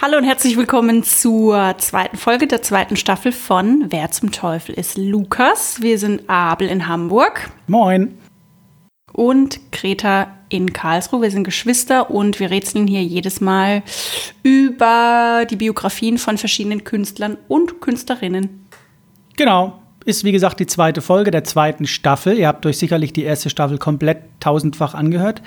Hallo und herzlich willkommen zur zweiten Folge der zweiten Staffel von Wer zum Teufel ist Lukas. Wir sind Abel in Hamburg. Moin. Und Greta in Karlsruhe. Wir sind Geschwister und wir rätseln hier jedes Mal über die Biografien von verschiedenen Künstlern und Künstlerinnen. Genau. Ist wie gesagt die zweite Folge der zweiten Staffel. Ihr habt euch sicherlich die erste Staffel komplett tausendfach angehört.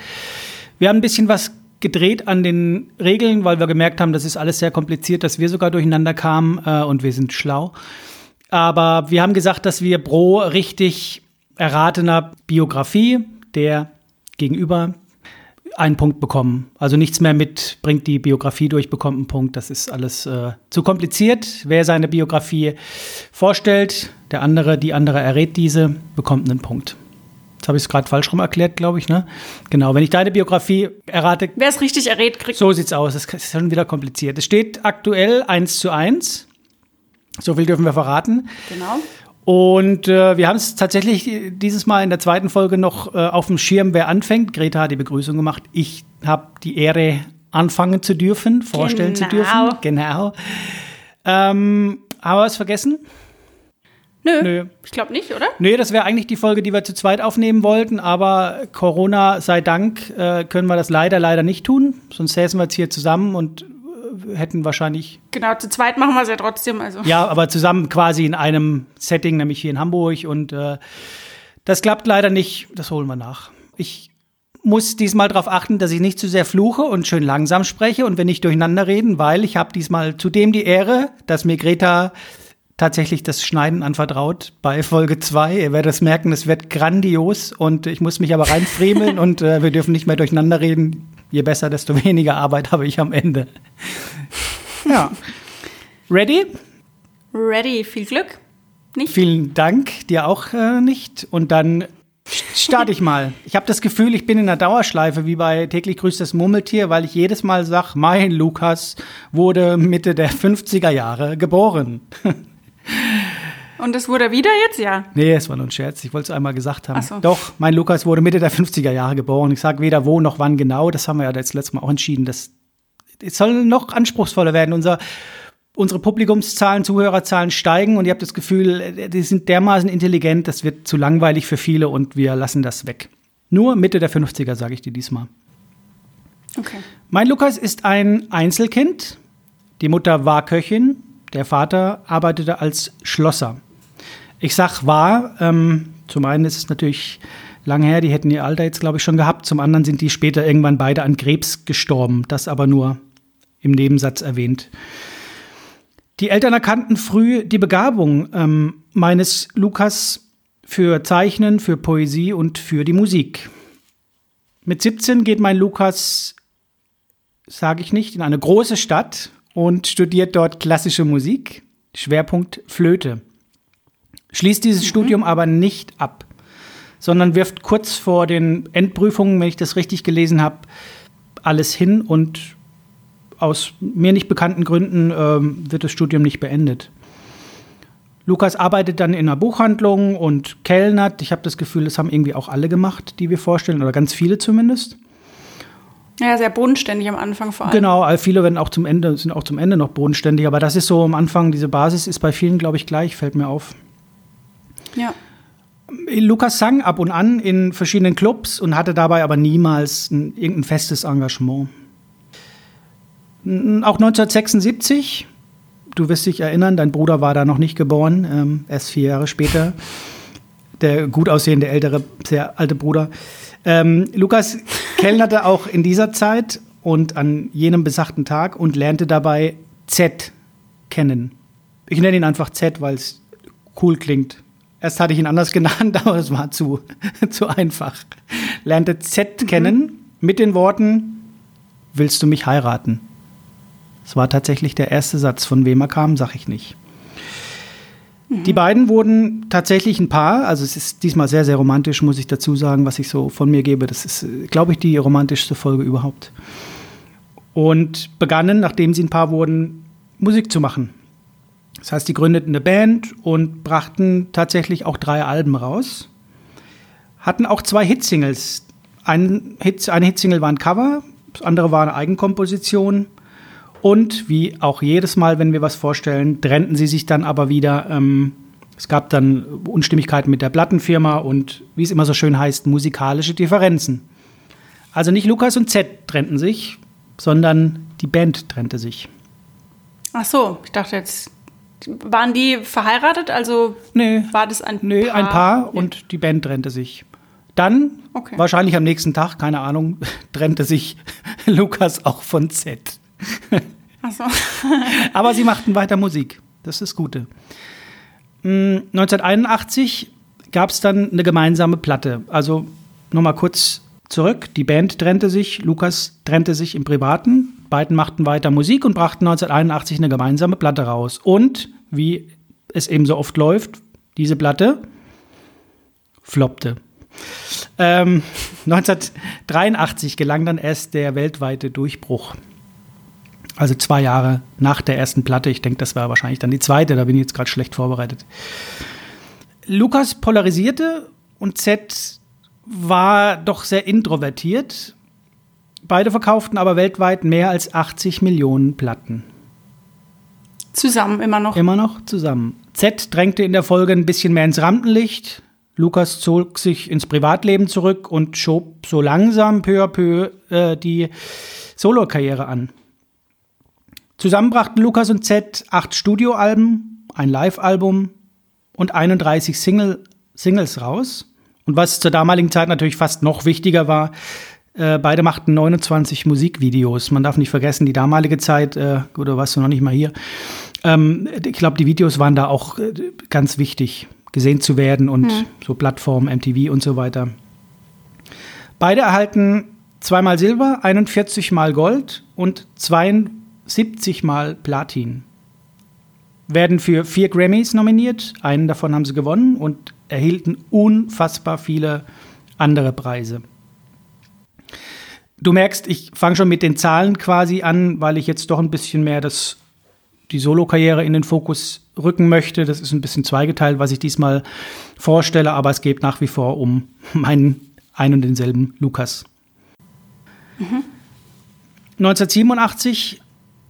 Wir haben ein bisschen was gedreht an den Regeln, weil wir gemerkt haben, das ist alles sehr kompliziert, dass wir sogar durcheinander kamen äh, und wir sind schlau. Aber wir haben gesagt, dass wir pro richtig erratener Biografie der Gegenüber einen Punkt bekommen. Also nichts mehr mit, bringt die Biografie durch, bekommt einen Punkt. Das ist alles äh, zu kompliziert. Wer seine Biografie vorstellt, der andere, die andere errät diese, bekommt einen Punkt. Jetzt habe ich es gerade falsch rum erklärt, glaube ich, ne? Genau, wenn ich deine Biografie errate. Wer es richtig errät, kriegt. So sieht's aus. Das ist schon wieder kompliziert. Es steht aktuell 1 zu 1. So viel dürfen wir verraten. Genau. Und äh, wir haben es tatsächlich dieses Mal in der zweiten Folge noch äh, auf dem Schirm, wer anfängt. Greta hat die Begrüßung gemacht. Ich habe die Ehre, anfangen zu dürfen, vorstellen genau. zu dürfen. Genau. Ähm, haben wir was vergessen? Nö, Nö. ich glaube nicht, oder? Nee, das wäre eigentlich die Folge, die wir zu zweit aufnehmen wollten, aber Corona sei Dank äh, können wir das leider, leider nicht tun. Sonst säßen wir jetzt hier zusammen und äh, hätten wahrscheinlich. Genau, zu zweit machen wir es ja trotzdem. Also. Ja, aber zusammen quasi in einem Setting, nämlich hier in Hamburg. Und äh, das klappt leider nicht. Das holen wir nach. Ich muss diesmal darauf achten, dass ich nicht zu sehr fluche und schön langsam spreche und wenn nicht durcheinander reden, weil ich habe diesmal zudem die Ehre, dass mir Greta tatsächlich das Schneiden anvertraut bei Folge 2. Ihr werdet es merken, es wird grandios und ich muss mich aber reinfremeln und äh, wir dürfen nicht mehr durcheinander reden. Je besser, desto weniger Arbeit habe ich am Ende. Ja. Ready? Ready, viel Glück. Nicht? Vielen Dank, dir auch äh, nicht. Und dann starte ich mal. Ich habe das Gefühl, ich bin in einer Dauerschleife wie bei täglich grüßt das Murmeltier, weil ich jedes Mal sage, mein Lukas wurde Mitte der 50er Jahre geboren. Und das wurde wieder jetzt, ja? Nee, es war nur ein Scherz. Ich wollte es einmal gesagt haben. So. Doch, mein Lukas wurde Mitte der 50er Jahre geboren. Ich sage weder wo noch wann genau. Das haben wir ja das letzte Mal auch entschieden. Das, es soll noch anspruchsvoller werden. Unser, unsere Publikumszahlen, Zuhörerzahlen steigen und ihr habt das Gefühl, die sind dermaßen intelligent, das wird zu langweilig für viele und wir lassen das weg. Nur Mitte der 50er, sage ich dir diesmal. Okay. Mein Lukas ist ein Einzelkind. Die Mutter war Köchin, der Vater arbeitete als Schlosser. Ich sag war, ähm, zum einen ist es natürlich lang her, die hätten ihr Alter jetzt, glaube ich, schon gehabt. Zum anderen sind die später irgendwann beide an Krebs gestorben. Das aber nur im Nebensatz erwähnt. Die Eltern erkannten früh die Begabung ähm, meines Lukas für Zeichnen, für Poesie und für die Musik. Mit 17 geht mein Lukas, sage ich nicht, in eine große Stadt und studiert dort klassische Musik, Schwerpunkt Flöte. Schließt dieses mhm. Studium aber nicht ab, sondern wirft kurz vor den Endprüfungen, wenn ich das richtig gelesen habe, alles hin und aus mir nicht bekannten Gründen ähm, wird das Studium nicht beendet. Lukas arbeitet dann in einer Buchhandlung und kellnert. Ich habe das Gefühl, das haben irgendwie auch alle gemacht, die wir vorstellen, oder ganz viele zumindest. Ja, sehr bodenständig am Anfang vor allem. Genau, viele werden auch zum Ende, sind auch zum Ende noch bodenständig, aber das ist so am Anfang, diese Basis ist bei vielen, glaube ich, gleich, fällt mir auf. Ja. Lukas sang ab und an in verschiedenen Clubs und hatte dabei aber niemals ein, irgendein festes Engagement. Auch 1976, du wirst dich erinnern, dein Bruder war da noch nicht geboren, ähm, erst vier Jahre später. Der gut aussehende ältere, sehr alte Bruder. Ähm, Lukas kellnerte auch in dieser Zeit und an jenem besagten Tag und lernte dabei Z kennen. Ich nenne ihn einfach Z, weil es cool klingt. Erst hatte ich ihn anders genannt, aber es war zu, zu einfach. Lernte Z mhm. kennen mit den Worten, willst du mich heiraten? Das war tatsächlich der erste Satz. Von wem er kam, sag ich nicht. Mhm. Die beiden wurden tatsächlich ein Paar. Also es ist diesmal sehr, sehr romantisch, muss ich dazu sagen, was ich so von mir gebe. Das ist, glaube ich, die romantischste Folge überhaupt. Und begannen, nachdem sie ein Paar wurden, Musik zu machen. Das heißt, die gründeten eine Band und brachten tatsächlich auch drei Alben raus. Hatten auch zwei Hitsingles. Ein Hit, eine Hitsingle war ein Cover, das andere war eine Eigenkomposition. Und wie auch jedes Mal, wenn wir was vorstellen, trennten sie sich dann aber wieder. Ähm, es gab dann Unstimmigkeiten mit der Plattenfirma und, wie es immer so schön heißt, musikalische Differenzen. Also nicht Lukas und Z trennten sich, sondern die Band trennte sich. Ach so, ich dachte jetzt, waren die verheiratet? Also nee, war das ein nee, Paar? ein Paar und die Band trennte sich. Dann, Okay. wahrscheinlich am nächsten Tag, keine Ahnung, trennte sich Lukas auch von Z. Ach so. Aber sie machten weiter Musik. Das ist das Gute. Mm, 1981 gab es dann eine gemeinsame Platte. Also nochmal kurz zurück. Die Band trennte sich, Lukas trennte sich im Privaten. Beiden machten weiter Musik und brachten 1981 eine gemeinsame Platte raus. Und wie es eben so oft läuft, diese Platte floppte. Ähm, 1983 gelang dann erst der weltweite Durchbruch. Also zwei Jahre nach der ersten Platte. Ich denke, das war wahrscheinlich dann die zweite. Da bin ich jetzt gerade schlecht vorbereitet. Lukas polarisierte und Z war doch sehr introvertiert. Beide verkauften aber weltweit mehr als 80 Millionen Platten. Zusammen immer noch. Immer noch zusammen. Z drängte in der Folge ein bisschen mehr ins Rampenlicht. Lukas zog sich ins Privatleben zurück und schob so langsam peu à peu äh, die Solokarriere an. Zusammen brachten Lukas und Z acht Studioalben, ein Live-Album und 31 Single, Singles raus. Und was zur damaligen Zeit natürlich fast noch wichtiger war, äh, beide machten 29 Musikvideos. Man darf nicht vergessen, die damalige Zeit, äh, oder warst du noch nicht mal hier, ähm, ich glaube, die Videos waren da auch äh, ganz wichtig, gesehen zu werden und so Plattformen, MTV und so weiter. Beide erhalten zweimal Silber, 41 mal Gold und 72 mal Platin. Werden für vier Grammys nominiert, einen davon haben sie gewonnen und erhielten unfassbar viele andere Preise. Du merkst, ich fange schon mit den Zahlen quasi an, weil ich jetzt doch ein bisschen mehr das, die Solokarriere in den Fokus rücken möchte. Das ist ein bisschen zweigeteilt, was ich diesmal vorstelle, aber es geht nach wie vor um meinen ein und denselben Lukas. 1987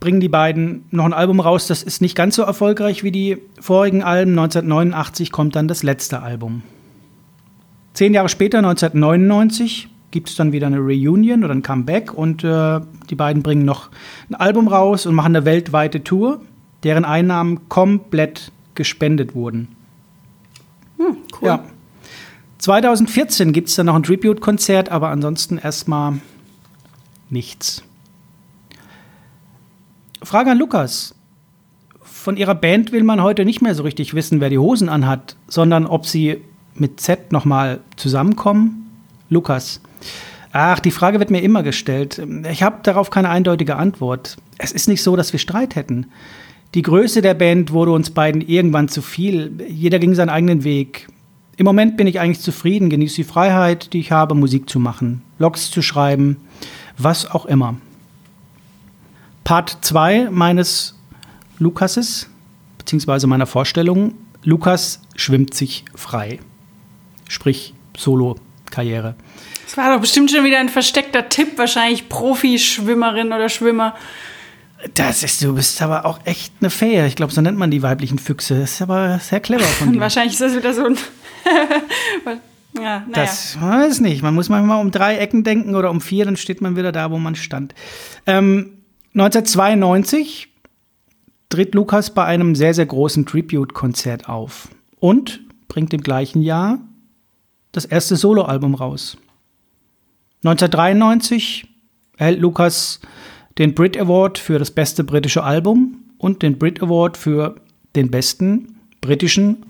bringen die beiden noch ein Album raus. Das ist nicht ganz so erfolgreich wie die vorigen Alben. 1989 kommt dann das letzte Album. Zehn Jahre später, 1999, gibt es dann wieder eine Reunion oder ein Comeback und äh, die beiden bringen noch ein Album raus und machen eine weltweite Tour, deren Einnahmen komplett gespendet wurden. Cool. Ja. 2014 gibt es dann noch ein Tribute-Konzert, aber ansonsten erstmal nichts. Frage an Lukas. Von ihrer Band will man heute nicht mehr so richtig wissen, wer die Hosen anhat, sondern ob sie mit Z nochmal zusammenkommen. Lukas. Ach, die Frage wird mir immer gestellt. Ich habe darauf keine eindeutige Antwort. Es ist nicht so, dass wir Streit hätten. Die Größe der Band wurde uns beiden irgendwann zu viel. Jeder ging seinen eigenen Weg. Im Moment bin ich eigentlich zufrieden, genieße die Freiheit, die ich habe, Musik zu machen, Logs zu schreiben, was auch immer. Part 2 meines Lukases, beziehungsweise meiner Vorstellung, Lukas schwimmt sich frei. Sprich Solo-Karriere. Das war doch bestimmt schon wieder ein versteckter Tipp, wahrscheinlich Profi-Schwimmerin oder Schwimmer. Das ist, du bist aber auch echt eine Fee. Ich glaube, so nennt man die weiblichen Füchse. Das ist aber sehr clever von dir. wahrscheinlich ist das wieder so ein. ja, naja. Das weiß nicht. Man muss manchmal um drei Ecken denken oder um vier, dann steht man wieder da, wo man stand. Ähm, 1992 tritt Lukas bei einem sehr, sehr großen Tribute-Konzert auf und bringt im gleichen Jahr das erste Soloalbum raus. 1993 erhält Lukas den Brit Award für das beste britische Album und den Brit Award für den besten britischen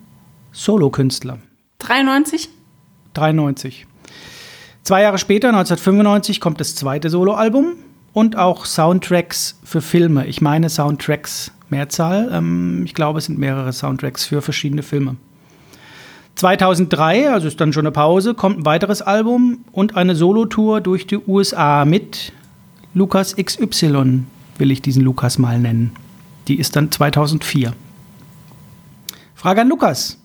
Solokünstler. 93? 93. Zwei Jahre später, 1995, kommt das zweite Soloalbum und auch Soundtracks für Filme. Ich meine Soundtracks, Mehrzahl. Ähm, ich glaube, es sind mehrere Soundtracks für verschiedene Filme. 2003, also ist dann schon eine Pause, kommt ein weiteres Album und eine Solotour durch die USA mit Lukas XY, will ich diesen Lukas mal nennen. Die ist dann 2004. Frage an Lukas.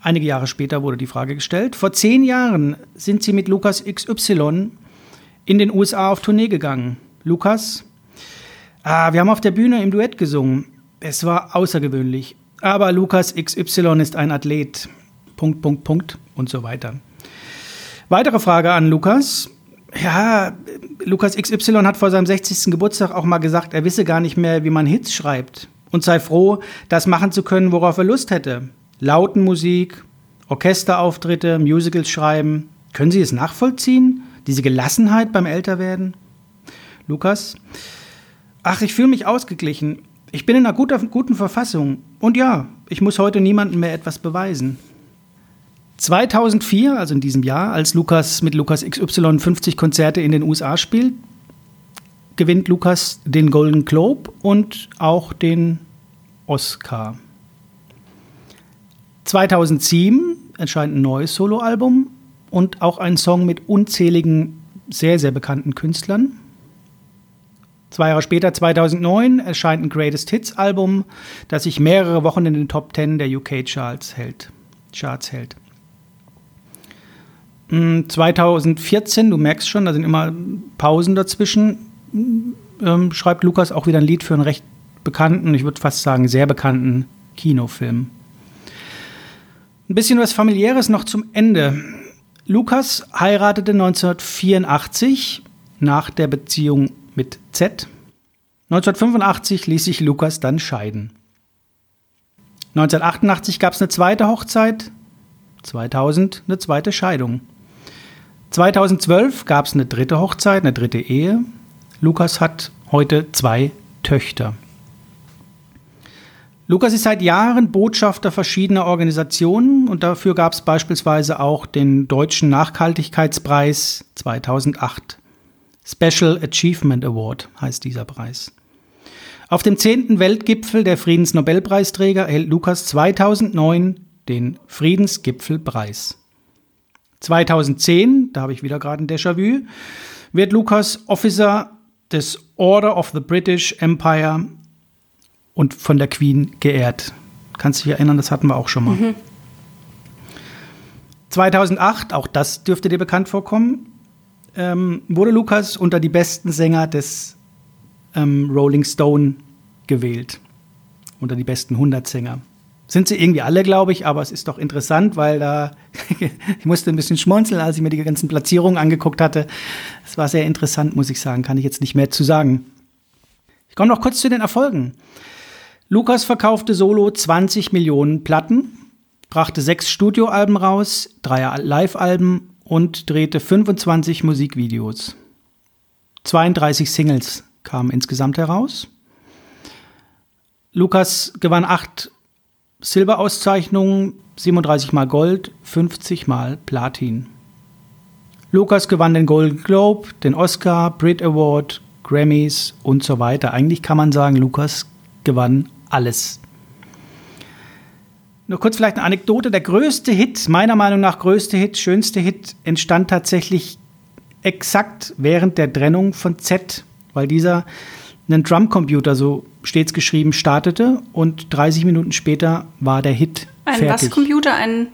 Einige Jahre später wurde die Frage gestellt. Vor zehn Jahren sind Sie mit Lukas XY in den USA auf Tournee gegangen. Lukas, Ah, wir haben auf der Bühne im Duett gesungen. Es war außergewöhnlich. Aber Lukas XY ist ein Athlet. Punkt, Punkt, Punkt und so weiter. Weitere Frage an Lukas. Ja, Lukas XY hat vor seinem 60. Geburtstag auch mal gesagt, er wisse gar nicht mehr, wie man Hits schreibt. Und sei froh, das machen zu können, worauf er Lust hätte. Lauten Musik, Orchesterauftritte, Musicals schreiben. Können Sie es nachvollziehen? Diese Gelassenheit beim Älterwerden? Lukas? Ach, ich fühle mich ausgeglichen. Ich bin in einer guter, guten Verfassung. Und ja, ich muss heute niemandem mehr etwas beweisen. 2004, also in diesem Jahr, als Lukas mit Lukas XY 50 Konzerte in den USA spielt, gewinnt Lukas den Golden Globe und auch den Oscar. 2007 erscheint ein neues Soloalbum und auch ein Song mit unzähligen sehr, sehr bekannten Künstlern. Zwei Jahre später, 2009, erscheint ein Greatest Hits Album, das sich mehrere Wochen in den Top 10 der UK Charts hält. Charts hält. 2014, mm, du merkst schon, da sind immer Pausen dazwischen, ähm, schreibt Lukas auch wieder ein Lied für einen recht bekannten, ich würde fast sagen sehr bekannten Kinofilm. Ein bisschen was familiäres noch zum Ende. Lukas heiratete 1984 nach der Beziehung mit Z. 1985 ließ sich Lukas dann scheiden. 1988 gab es eine zweite Hochzeit, 2000 eine zweite Scheidung. 2012 gab es eine dritte Hochzeit, eine dritte Ehe. Lukas hat heute zwei Töchter. Lukas ist seit Jahren Botschafter verschiedener Organisationen und dafür gab es beispielsweise auch den Deutschen Nachhaltigkeitspreis 2008. Special Achievement Award heißt dieser Preis. Auf dem 10. Weltgipfel der Friedensnobelpreisträger erhält Lukas 2009 den Friedensgipfelpreis. 2010, da habe ich wieder gerade ein Déjà-vu, wird Lukas Officer des Order of the British Empire und von der Queen geehrt. Kannst du dich erinnern, das hatten wir auch schon mal. Mhm. 2008, auch das dürfte dir bekannt vorkommen, ähm, wurde Lukas unter die besten Sänger des ähm, Rolling Stone gewählt. Unter die besten 100 Sänger. Sind sie irgendwie alle, glaube ich, aber es ist doch interessant, weil da ich musste ein bisschen schmunzeln, als ich mir die ganzen Platzierungen angeguckt hatte. Es war sehr interessant, muss ich sagen, kann ich jetzt nicht mehr zu sagen. Ich komme noch kurz zu den Erfolgen. Lukas verkaufte solo 20 Millionen Platten, brachte sechs Studioalben raus, drei Live-Alben und drehte 25 Musikvideos. 32 Singles kamen insgesamt heraus. Lukas gewann acht Silberauszeichnungen, 37 mal Gold, 50 mal Platin. Lukas gewann den Golden Globe, den Oscar, Brit Award, Grammys und so weiter. Eigentlich kann man sagen, Lukas gewann alles. Nur kurz vielleicht eine Anekdote. Der größte Hit, meiner Meinung nach größte Hit, schönste Hit, entstand tatsächlich exakt während der Trennung von Z, weil dieser einen Drumcomputer, so stets geschrieben, startete und 30 Minuten später war der Hit ein fertig. Ein was Computer? Ein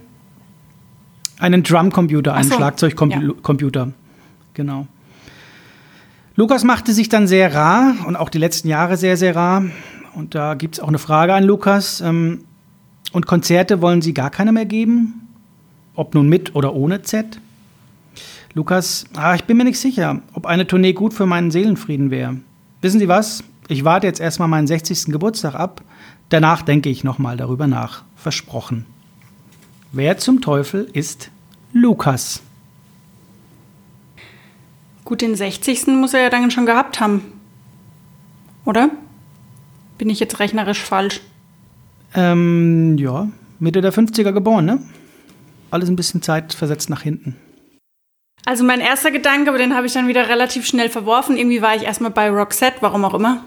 einen Drumcomputer, einen so. Schlagzeugcomputer. Ja. Genau. Lukas machte sich dann sehr rar und auch die letzten Jahre sehr, sehr rar. Und da gibt es auch eine Frage an Lukas. Ähm, und Konzerte wollen Sie gar keine mehr geben? Ob nun mit oder ohne Z? Lukas, ah, ich bin mir nicht sicher, ob eine Tournee gut für meinen Seelenfrieden wäre. Wissen Sie was? Ich warte jetzt erstmal meinen 60. Geburtstag ab. Danach denke ich nochmal darüber nach. Versprochen. Wer zum Teufel ist Lukas? Gut, den 60. muss er ja dann schon gehabt haben. Oder? Bin ich jetzt rechnerisch falsch? Ähm, ja, Mitte der 50er geboren, ne? Alles ein bisschen Zeit versetzt nach hinten. Also mein erster Gedanke, aber den habe ich dann wieder relativ schnell verworfen. Irgendwie war ich erstmal bei Roxette, warum auch immer.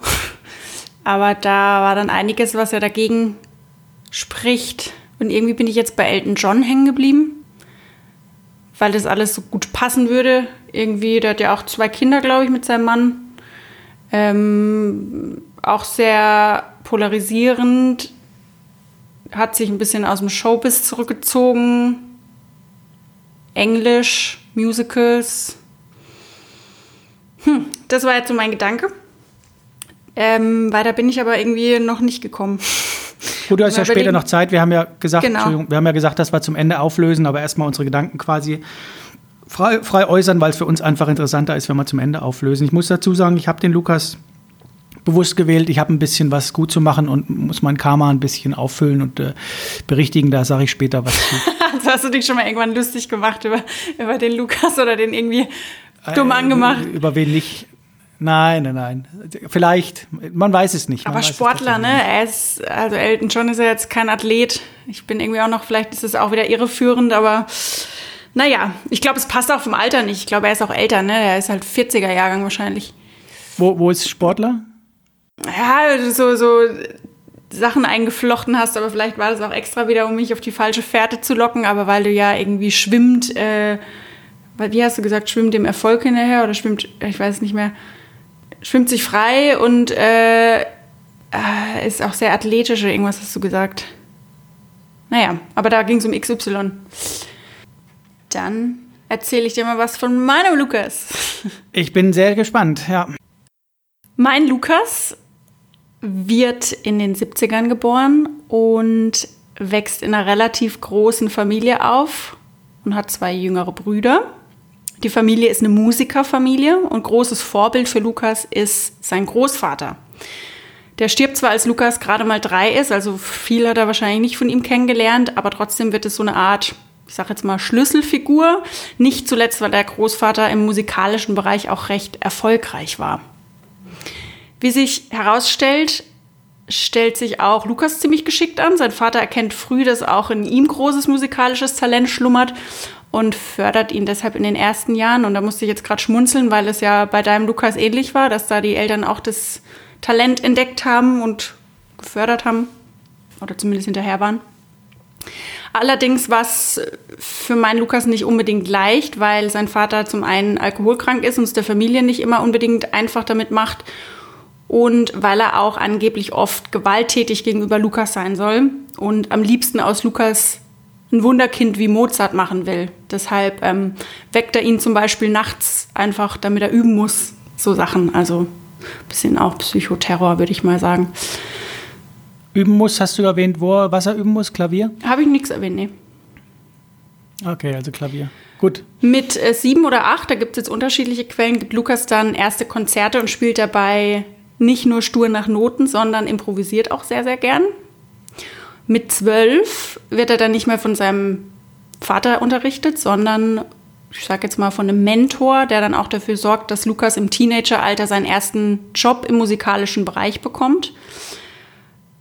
Aber da war dann einiges, was ja dagegen spricht. Und irgendwie bin ich jetzt bei Elton John hängen geblieben, weil das alles so gut passen würde. Irgendwie, der hat ja auch zwei Kinder, glaube ich, mit seinem Mann. Ähm, auch sehr polarisierend, hat sich ein bisschen aus dem Showbiz zurückgezogen. Englisch, Musicals. Hm, das war jetzt so mein Gedanke. Ähm, weiter bin ich aber irgendwie noch nicht gekommen. Gut, du hast ja später noch Zeit. Wir haben ja gesagt, Genau. Wir haben ja gesagt, dass wir zum Ende auflösen, aber erstmal unsere Gedanken quasi frei, frei äußern, weil es für uns einfach interessanter ist, wenn wir zum Ende auflösen. Ich muss dazu sagen, ich habe den Lukas bewusst gewählt. Ich habe ein bisschen was gut zu machen und muss mein Karma ein bisschen auffüllen und äh, berichtigen. Da sage ich später was zu. Also hast du dich schon mal irgendwann lustig gemacht über, über den Lukas oder den irgendwie dumm angemacht? Äh, Über wen nicht? Nein, nein, nein. Vielleicht, man weiß es nicht. Man Aber Sportler, ne? Er ist, also Elton John ist ja jetzt kein Athlet. Ich bin irgendwie auch noch, vielleicht ist es auch wieder irreführend, aber naja, ich glaube, es passt auch vom Alter nicht. Ich glaube, er ist auch älter, ne? Er ist halt 40er-Jahrgang wahrscheinlich. Wo, wo ist Sportler? Ja, so, so Sachen eingeflochten hast, aber vielleicht war das auch extra wieder, um mich auf die falsche Fährte zu locken, aber weil du ja irgendwie schwimmt, äh, wie hast du gesagt, schwimmt dem Erfolg hinterher oder schwimmt, ich weiß es nicht mehr, schwimmt sich frei und äh, äh, ist auch sehr athletisch oder irgendwas hast du gesagt. Naja, aber da ging es um XY. Dann erzähle ich dir mal was von meinem Lukas. Ich bin sehr gespannt, ja. Mein Lukas wird in den 70ern geboren und wächst in einer relativ großen Familie auf und hat zwei jüngere Brüder. Die Familie ist eine Musikerfamilie und großes Vorbild für Lukas ist sein Großvater. Der stirbt zwar, als Lukas gerade mal drei ist, also viel hat er wahrscheinlich nicht von ihm kennengelernt, aber trotzdem wird es so eine Art, ich sag jetzt mal, Schlüsselfigur. Nicht zuletzt, weil der Großvater im musikalischen Bereich auch recht erfolgreich war. Wie sich herausstellt, stellt sich auch Lukas ziemlich geschickt an. Sein Vater erkennt früh, dass auch in ihm großes musikalisches Talent schlummert und fördert ihn deshalb in den ersten Jahren. Und da musste ich jetzt gerade schmunzeln, weil es ja bei deinem Lukas ähnlich war, dass da die Eltern auch das Talent entdeckt haben und gefördert haben oder zumindest hinterher waren. Allerdings war es für meinen Lukas nicht unbedingt leicht, weil sein Vater zum einen alkoholkrank ist und es der Familie nicht immer unbedingt einfach damit macht und weil er auch angeblich oft gewalttätig gegenüber Lukas sein soll und am liebsten aus Lukas ein Wunderkind wie Mozart machen will. Deshalb ähm, weckt er ihn zum Beispiel nachts einfach, damit er üben muss. So Sachen, also ein bisschen auch Psychoterror, würde ich mal sagen. Üben muss, hast du erwähnt, wo er, was er üben muss? Klavier? Habe ich nichts erwähnt, nee. Okay, also Klavier. Gut. Mit äh, sieben oder acht, da gibt es jetzt unterschiedliche Quellen, gibt Lukas dann erste Konzerte und spielt dabei nicht nur stur nach Noten, sondern improvisiert auch sehr, sehr gern. Mit zwölf wird er dann nicht mehr von seinem Vater unterrichtet, sondern ich sage jetzt mal von einem Mentor, der dann auch dafür sorgt, dass Lukas im Teenageralter seinen ersten Job im musikalischen Bereich bekommt.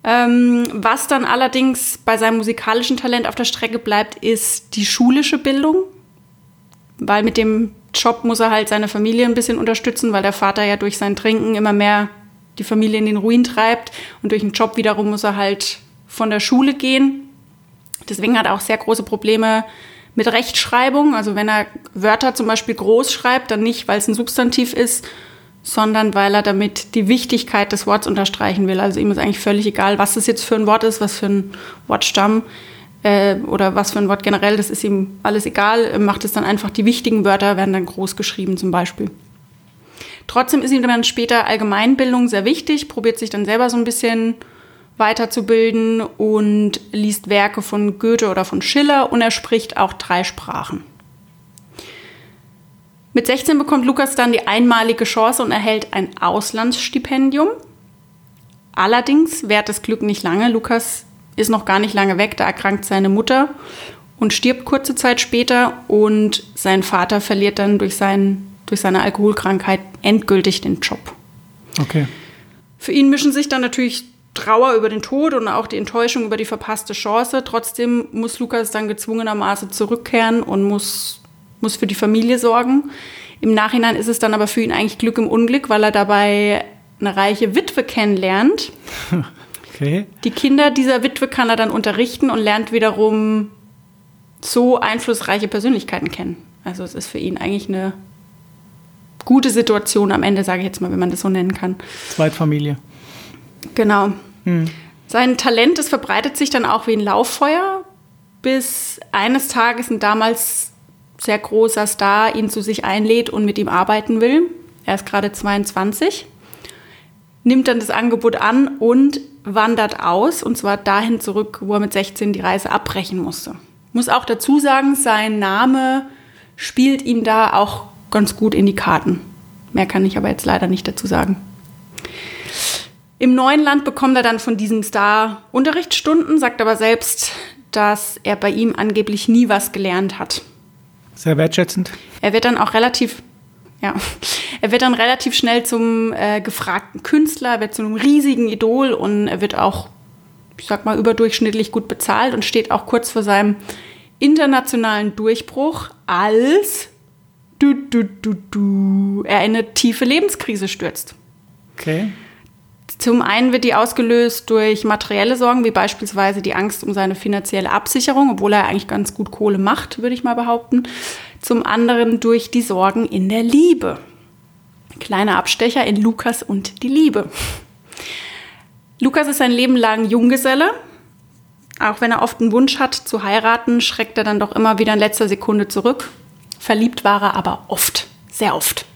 Ähm, was dann allerdings bei seinem musikalischen Talent auf der Strecke bleibt, ist die schulische Bildung weil mit dem Job muss er halt seine Familie ein bisschen unterstützen, weil der Vater ja durch sein Trinken immer mehr die Familie in den Ruin treibt und durch den Job wiederum muss er halt von der Schule gehen. Deswegen hat er auch sehr große Probleme mit Rechtschreibung. Also wenn er Wörter zum Beispiel groß schreibt, dann nicht, weil es ein Substantiv ist, sondern weil er damit die Wichtigkeit des Worts unterstreichen will. Also ihm ist eigentlich völlig egal, was das jetzt für ein Wort ist, was für ein Wortstamm äh, oder was für ein Wort generell, das ist ihm alles egal. Er macht es dann einfach, die wichtigen Wörter werden dann groß geschrieben zum Beispiel. Trotzdem ist ihm dann später Allgemeinbildung sehr wichtig, probiert sich dann selber so ein bisschen weiterzubilden und liest Werke von Goethe oder von Schiller und er spricht auch drei Sprachen. Mit 16 bekommt Lukas dann die einmalige Chance und erhält ein Auslandsstipendium. Allerdings währt das Glück nicht lange. Lukas ist noch gar nicht lange weg, da erkrankt seine Mutter und stirbt kurze Zeit später und sein Vater verliert dann durch, sein, durch seine Alkoholkrankheit endgültig den Job. Okay. Für ihn mischen sich dann natürlich Trauer über den Tod und auch die Enttäuschung über die verpasste Chance. Trotzdem muss Lukas dann gezwungenermaßen zurückkehren und muss, muss für die Familie sorgen. Im Nachhinein ist es dann aber für ihn eigentlich Glück im Unglück, weil er dabei eine reiche Witwe kennenlernt. Okay. Die Kinder dieser Witwe kann er dann unterrichten und lernt wiederum so einflussreiche Persönlichkeiten kennen. Also es ist für ihn eigentlich eine gute Situation am Ende, sage ich jetzt mal, wenn man das so nennen kann. Zweitfamilie. Genau. Sein Talent, das verbreitet sich dann auch wie ein Lauffeuer, bis eines Tages ein damals sehr großer Star ihn zu sich einlädt und mit ihm arbeiten will. Er ist gerade 22. nimmt dann das Angebot an und wandert aus, und zwar dahin zurück, wo er mit 16 die Reise abbrechen musste. Muss auch dazu sagen, sein Name spielt ihm da auch ganz gut in die Karten. Mehr kann ich aber jetzt leider nicht dazu sagen. Im neuen Land bekommt er dann von diesem Star Unterrichtsstunden, sagt aber selbst, dass er bei ihm angeblich nie was gelernt hat. Sehr wertschätzend. Er wird dann auch relativ, ja, er wird dann relativ schnell zum äh, gefragten Künstler, wird zu einem riesigen Idol und er wird auch, ich sag mal, überdurchschnittlich gut bezahlt und steht auch kurz vor seinem internationalen Durchbruch als du, du, du, du, er in eine tiefe Lebenskrise stürzt. Okay. Zum einen wird die ausgelöst durch materielle Sorgen, wie beispielsweise die Angst um seine finanzielle Absicherung, obwohl er eigentlich ganz gut Kohle macht, würde ich mal behaupten. Zum anderen durch die Sorgen in der Liebe. Kleiner Abstecher in Lukas und die Liebe. Lukas ist sein Leben lang Junggeselle. Auch wenn er oft einen Wunsch hat zu heiraten, schreckt er dann doch immer wieder in letzter Sekunde zurück. Verliebt war er aber oft, sehr oft.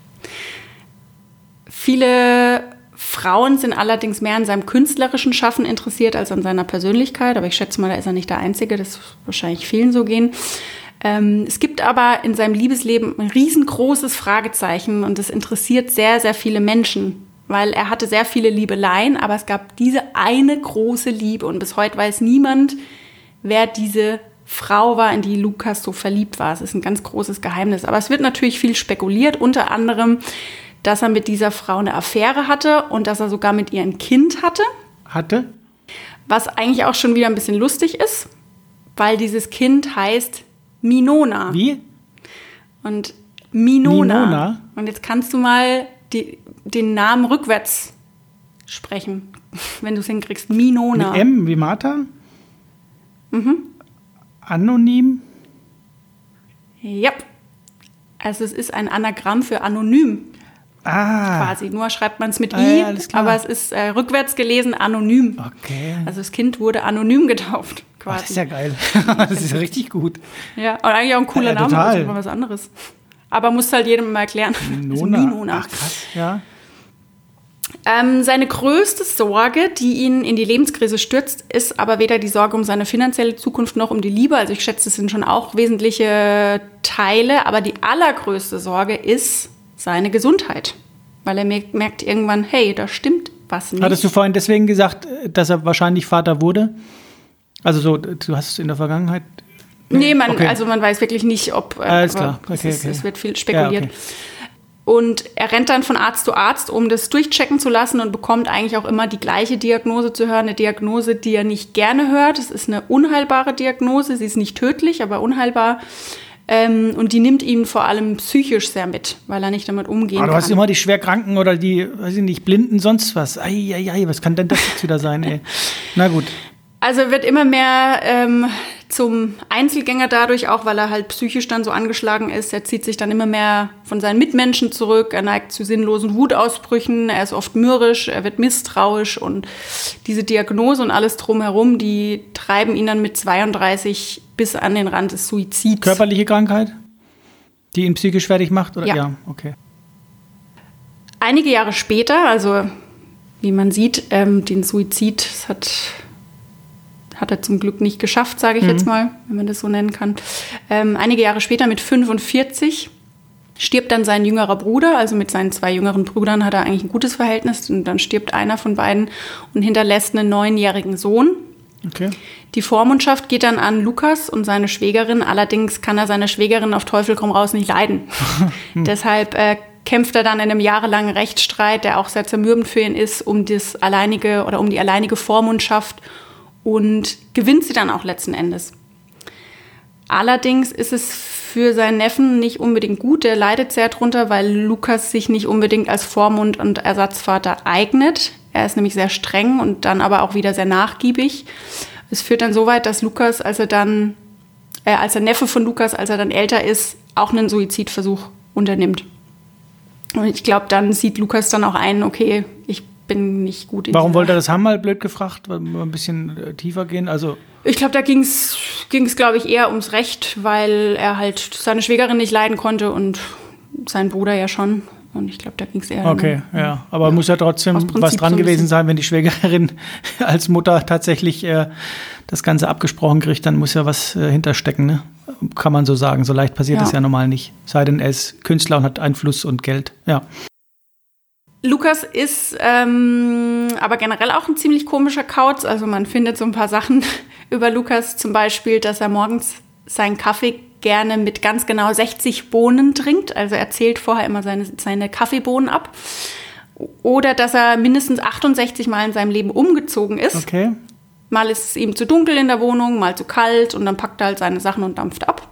Viele Frauen sind allerdings mehr an seinem künstlerischen Schaffen interessiert als an seiner Persönlichkeit. Aber ich schätze mal, da ist er nicht der Einzige. Das wird wahrscheinlich vielen so gehen. Ähm, es gibt aber in seinem Liebesleben ein riesengroßes Fragezeichen und es interessiert sehr, sehr viele Menschen, weil er hatte sehr viele Liebeleien, aber es gab diese eine große Liebe und bis heute weiß niemand, wer diese Frau war, in die Lukas so verliebt war. Es ist ein ganz großes Geheimnis. Aber es wird natürlich viel spekuliert, unter anderem, dass er mit dieser Frau eine Affäre hatte und dass er sogar mit ihr ein Kind hatte. Hatte? Was eigentlich auch schon wieder ein bisschen lustig ist, weil dieses Kind heißt Minona. Wie? Und Minona. Minona? Und jetzt kannst du mal die, den Namen rückwärts sprechen, wenn du es hinkriegst. Minona. Mit M wie Martha? Mhm. Anonym? Ja. Also es ist ein Anagramm für anonym Ah. quasi. Nur schreibt man es mit Ah, I, ja, alles klar. aber es ist äh, rückwärts gelesen anonym. Okay. Also das Kind wurde anonym getauft, Oh, quasi. das ist ja geil. das ist ja richtig gut. Ja, und eigentlich auch ein cooler Ja, Name, total. das ist mal was anderes. Aber musst halt jedem mal erklären. Also Nona. Ach krass, ja. Ähm, seine größte Sorge, die ihn in die Lebenskrise stürzt, ist aber weder die Sorge um seine finanzielle Zukunft noch um die Liebe. Also ich schätze, das sind schon auch wesentliche Teile. Aber die allergrößte Sorge ist seine Gesundheit. Weil er merkt, irgendwann, hey, da stimmt was nicht. Hattest du vorhin deswegen gesagt, dass er wahrscheinlich Vater wurde? Also so, du hast es in der Vergangenheit. Nee, man, Okay. also man weiß wirklich nicht, ob. äh, Alles klar. Es, Okay, ist, okay. es wird viel spekuliert. Ja. Und er rennt dann von Arzt zu Arzt, um das durchchecken zu lassen und bekommt eigentlich auch immer die gleiche Diagnose zu hören. Eine Diagnose, die er nicht gerne hört. Es ist eine unheilbare Diagnose. Sie ist nicht tödlich, aber unheilbar. Ähm, und die nimmt ihn vor allem psychisch sehr mit, weil er nicht damit umgehen Aber Ah, du kann. hast immer die Schwerkranken oder die, weiß ich nicht, Blinden, sonst was. Ei, ei, ei, was kann denn das jetzt wieder sein, ey? Na gut. Also wird immer mehr ähm, zum Einzelgänger dadurch, auch weil er halt psychisch dann so angeschlagen ist. Er zieht sich dann immer mehr von seinen Mitmenschen zurück. Er neigt zu sinnlosen Wutausbrüchen. Er ist oft mürrisch, er wird misstrauisch und diese Diagnose und alles drumherum, die treiben ihn dann mit 32 bis an den Rand des Suizids. Körperliche Krankheit, die ihn psychisch fertig macht? Oder? Ja. okay. Einige Jahre später, also wie man sieht, ähm, den Suizid das hat, hat er zum Glück nicht geschafft, sage ich jetzt mal, wenn man das so nennen kann. Ähm, einige Jahre später, mit 45, stirbt dann sein jüngerer Bruder. Also mit seinen zwei jüngeren Brüdern hat er eigentlich ein gutes Verhältnis. Und dann stirbt einer von beiden und hinterlässt einen neunjährigen Sohn. Okay. Die Vormundschaft geht dann an Lukas und seine Schwägerin. Allerdings kann er seine Schwägerin auf Teufel komm raus nicht leiden. Deshalb äh, kämpft er dann in einem jahrelangen Rechtsstreit, der auch sehr zermürbend für ihn ist, um das alleinige oder um die alleinige Vormundschaft und gewinnt sie dann auch letzten Endes. Allerdings ist es für seinen Neffen nicht unbedingt gut. Der leidet sehr drunter, weil Lukas sich nicht unbedingt als Vormund und Ersatzvater eignet. Er ist nämlich sehr streng und dann aber auch wieder sehr nachgiebig. Es führt dann so weit, dass Lukas, als er dann, äh, als der Neffe von Lukas, als er dann älter ist, auch einen Suizidversuch unternimmt. Und ich glaube, dann sieht Lukas dann auch ein, okay, ich bin nicht gut in Warum wollte er das haben, mal blöd gefragt? Ein bisschen äh, tiefer gehen? Also, Ich glaube, da ging es, glaube ich, eher ums Recht, weil er halt seine Schwägerin nicht leiden konnte und sein Bruder ja schon. Und ich glaube, da ging es eher. Okay, um, ja. Aber ja. muss ja trotzdem was dran so gewesen sein, wenn die Schwägerin als Mutter tatsächlich äh, das Ganze abgesprochen kriegt, dann muss ja was äh, hinterstecken, ne? Kann man so sagen. So leicht passiert es ja. ja normal nicht. Sei denn, er ist Künstler und hat Einfluss und Geld. Ja. Lukas ist ähm, aber generell auch ein ziemlich komischer Kauz. Also man findet so ein paar Sachen über Lukas, zum Beispiel, dass er morgens seinen Kaffee gerne mit ganz genau 60 Bohnen trinkt. Also er zählt vorher immer seine, seine Kaffeebohnen ab. Oder dass er mindestens 68 Mal in seinem Leben umgezogen ist. Okay. Mal ist es ihm zu dunkel in der Wohnung, mal zu kalt und dann packt er halt seine Sachen und dampft ab.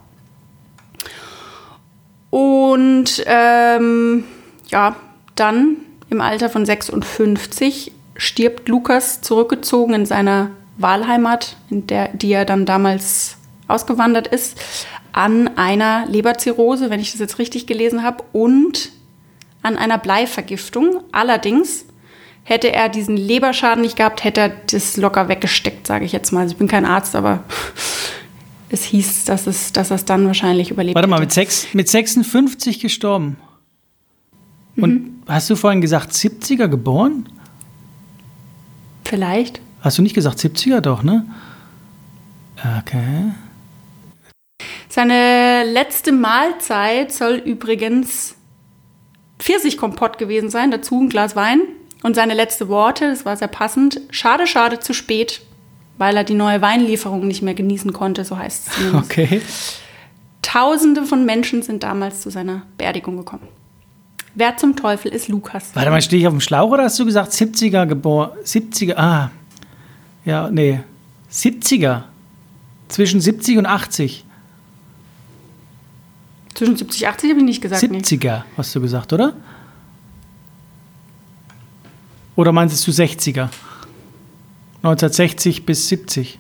Und ähm, ja, dann im Alter von 56 stirbt Lukas zurückgezogen in seiner Wahlheimat, in der, die er dann damals ausgewandert ist, an einer Leberzirrhose, wenn ich das jetzt richtig gelesen habe, und an einer Bleivergiftung. Allerdings hätte er diesen Leberschaden nicht gehabt, hätte er das locker weggesteckt, sage ich jetzt mal. Also ich bin kein Arzt, aber es hieß, dass es, dass er es dann wahrscheinlich überlebt Warte mal, mit, sechs, mit 56 gestorben. Und mhm. Hast du vorhin gesagt 70er geboren? Vielleicht. Hast du nicht gesagt 70er doch, ne? Okay. Seine letzte Mahlzeit soll übrigens Pfirsichkompott gewesen sein, dazu ein Glas Wein. Und seine letzte Worte, das war sehr passend, schade, schade, zu spät, weil er die neue Weinlieferung nicht mehr genießen konnte, so heißt es zumindest. Okay. Tausende von Menschen sind damals zu seiner Beerdigung gekommen. Wer zum Teufel ist Lukas? Warte mal, stehe ich auf dem Schlauch oder hast du gesagt 70er geboren? 70er, ah. Ja, nee. 70er. Zwischen 70 und 80. Zwischen 70 und 80 habe ich nicht gesagt. 70er, nee. hast du gesagt, oder? Oder meinst du 60er? 1960 bis 70.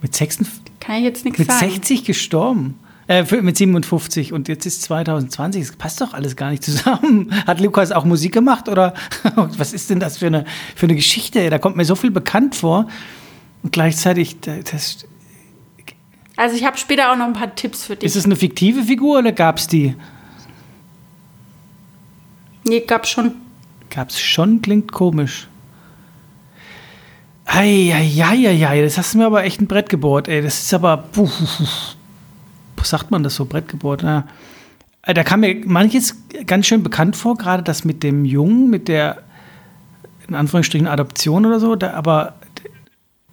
Mit 56? Kann ich jetzt nichts sagen. Mit 60 gestorben. Äh, mit 57 und jetzt ist 2020. Das passt doch alles gar nicht zusammen. Hat Lukas auch Musik gemacht oder was ist denn das für eine, für eine Geschichte? Da kommt mir so viel bekannt vor und gleichzeitig das, also ich habe später auch noch ein paar Tipps für dich. Ist es eine fiktive Figur oder gab es die? Nee, gab's schon. Gab's schon, klingt komisch. Eieieiei, das hast du mir aber echt ein Brett gebohrt, ey. Das ist aber. Puh, sagt man das so, Brett gebohrt? Ja. Äh, da kam mir manches ganz schön bekannt vor, gerade das mit dem Jungen, mit der, in Anführungsstrichen, Adoption oder so. Da, aber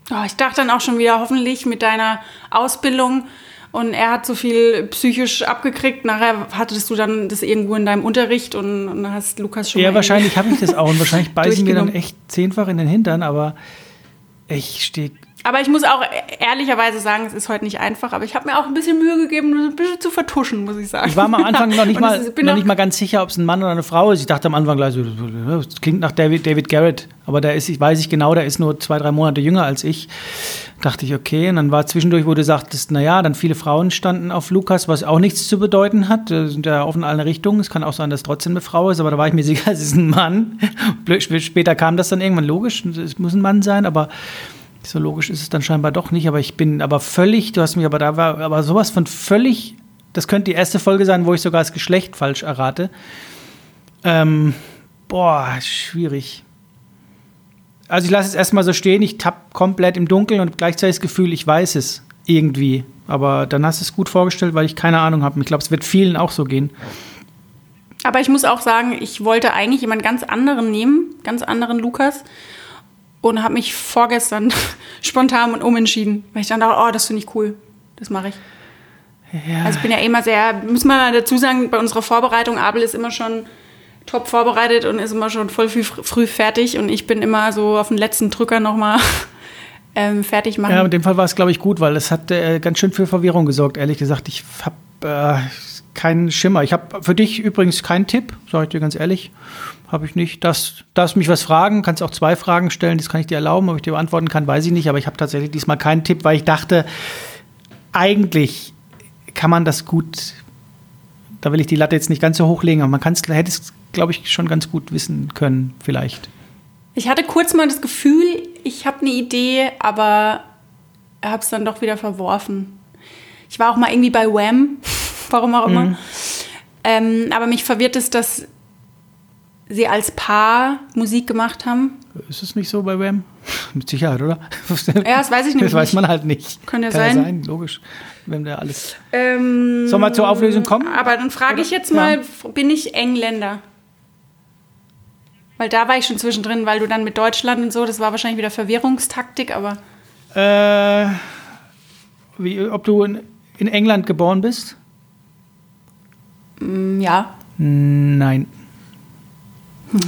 Oh, ich dachte dann auch schon wieder, hoffentlich mit deiner Ausbildung und er hat so viel psychisch abgekriegt. Nachher hattest du dann das irgendwo in deinem Unterricht und, und hast Lukas schon. Ja, wahrscheinlich habe ich das auch und wahrscheinlich beißen mir dann echt zehnfach in den Hintern, aber ich stehe aber ich muss auch ehrlicherweise sagen, es ist heute nicht einfach, aber ich habe mir auch ein bisschen Mühe gegeben, ein bisschen zu vertuschen, muss ich sagen. Ich war am Anfang noch nicht, mal, noch nicht mal ganz sicher, ob es ein Mann oder eine Frau ist. Ich dachte am Anfang gleich so, das klingt nach David, David Garrett, aber der ist, ich weiß ich genau, der ist nur zwei, drei Monate jünger als ich. Dachte ich, okay. Und dann war zwischendurch, wo du sagtest, naja, dann viele Frauen standen auf Lukas, was auch nichts zu bedeuten hat. Das sind ja offen in alle Richtungen. Es kann auch sein, dass es trotzdem eine Frau ist, aber da war ich mir sicher, es ist ein Mann. Später kam das dann irgendwann logisch, es muss ein Mann sein, aber so logisch ist es dann scheinbar doch nicht, aber ich bin aber völlig, du hast mich aber da war, aber sowas von völlig, das könnte die erste Folge sein, wo ich sogar das Geschlecht falsch errate. Ähm, boah, schwierig. Also ich lasse es erstmal so stehen, ich tapp komplett im Dunkeln und gleichzeitig das Gefühl, ich weiß es irgendwie. Aber dann hast du es gut vorgestellt, weil ich keine Ahnung habe. Ich glaube, es wird vielen auch so gehen. Aber ich muss auch sagen, ich wollte eigentlich jemand ganz anderen nehmen, ganz anderen Lukas und habe mich vorgestern spontan und umentschieden, weil ich dann dachte, oh, das finde ich cool, das mache ich. Ja. Also ich bin ja immer sehr, muss man dazu sagen, bei unserer Vorbereitung, Abel ist immer schon top vorbereitet und ist immer schon voll früh, früh fertig und ich bin immer so auf den letzten Drücker nochmal ähm, fertig machen. Ja, in dem Fall war es, glaube ich, gut, weil es hat äh, ganz schön für Verwirrung gesorgt, ehrlich gesagt. Ich habe äh, keinen Schimmer. Ich habe für dich übrigens keinen Tipp, sage ich dir ganz ehrlich habe ich nicht. Das, darfst mich was fragen, kannst auch zwei Fragen stellen, das kann ich dir erlauben. Ob ich dir beantworten kann, weiß ich nicht. Aber ich habe tatsächlich diesmal keinen Tipp, weil ich dachte, eigentlich kann man das gut. Da will ich die Latte jetzt nicht ganz so hochlegen, aber man hätte es, glaube ich, schon ganz gut wissen können, vielleicht. Ich hatte kurz mal das Gefühl, ich habe eine Idee, aber habe es dann doch wieder verworfen. Ich war auch mal irgendwie bei Wham, warum auch immer. Mhm. Ähm, aber mich verwirrt es, dass sie als Paar Musik gemacht haben. Ist es nicht so bei Wham? Mit Sicherheit, oder? Ja, das weiß ich nämlich Das weiß nicht. man halt nicht. Kann ja sein. logisch. Wenn der alles. Ähm, Sollen wir zur Auflösung kommen? Aber dann frage ich jetzt mal, bin ich Engländer? Weil da war ich schon zwischendrin, weil du dann mit Deutschland und so, das war wahrscheinlich wieder Verwirrungstaktik, aber Äh, wie, ob du in, in England geboren bist? mm, ja. Nein.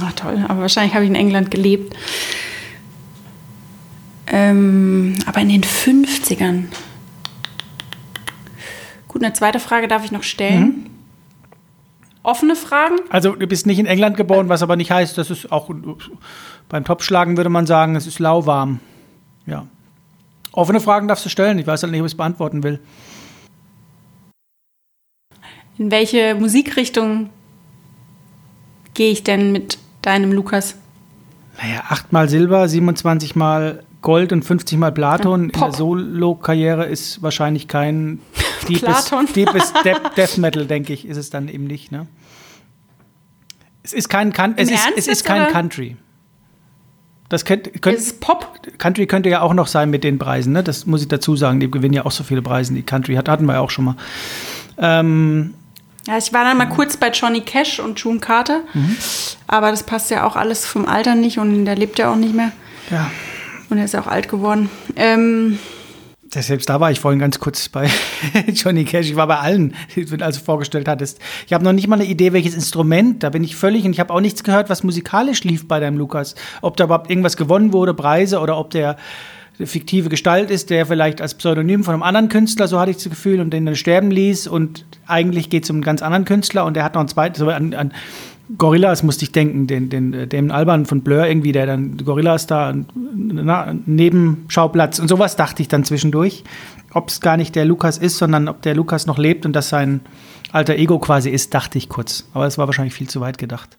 Ach toll, aber wahrscheinlich habe ich in England gelebt. Ähm, aber in den 50ern. Gut, eine zweite Frage darf ich noch stellen. Mhm. Offene Fragen? Also du bist nicht in England geboren, was aber nicht heißt, dass es auch beim Topschlagen würde man sagen, es ist lauwarm. Ja. Offene Fragen darfst du stellen. Ich weiß halt nicht, ob ich es beantworten will. In welche Musikrichtung gehe ich denn mit deinem Lukas? Naja, achtmal Silber, 27 mal Gold und 50 mal Platon. In Pop. der Solo-Karriere ist wahrscheinlich kein deepes, Platon. deepes Death, Death Metal, denke ich, ist es dann eben nicht. Ne? Es ist kein, Coun- es ist, es ist kein? Country. Das könnte, könnte, ist Pop. Country könnte ja auch noch sein mit den Preisen, ne? Das muss ich dazu sagen. Die gewinnen ja auch so viele Preise. Die Country hat, hatten wir ja auch schon mal. Ähm, Ja, ich war dann mal kurz bei Johnny Cash und June Carter. Mhm. Aber das passt ja auch alles vom Alter nicht und der lebt ja auch nicht mehr. ja, Und er ist ja auch alt geworden. Ähm, selbst da war ich vorhin ganz kurz bei Johnny Cash. Ich war bei allen, die du also vorgestellt hattest. Ich habe noch nicht mal eine Idee, welches Instrument. Da bin ich völlig und ich habe auch nichts gehört, was musikalisch lief bei deinem Lukas. Ob da überhaupt irgendwas gewonnen wurde, Preise oder ob der fiktive Gestalt ist, der vielleicht als Pseudonym von einem anderen Künstler, so hatte ich das Gefühl, und den dann sterben ließ. Und eigentlich geht es um einen ganz anderen Künstler und der hat noch ein zweites, so an, an Gorillas musste ich denken, den, den äh, Damon Alban von Blur irgendwie, der dann Gorillas da na, Nebenschauplatz und sowas dachte ich dann zwischendurch, ob es gar nicht der Lukas ist, sondern ob der Lukas noch lebt und das sein alter Ego quasi ist, dachte ich kurz. Aber es war wahrscheinlich viel zu weit gedacht.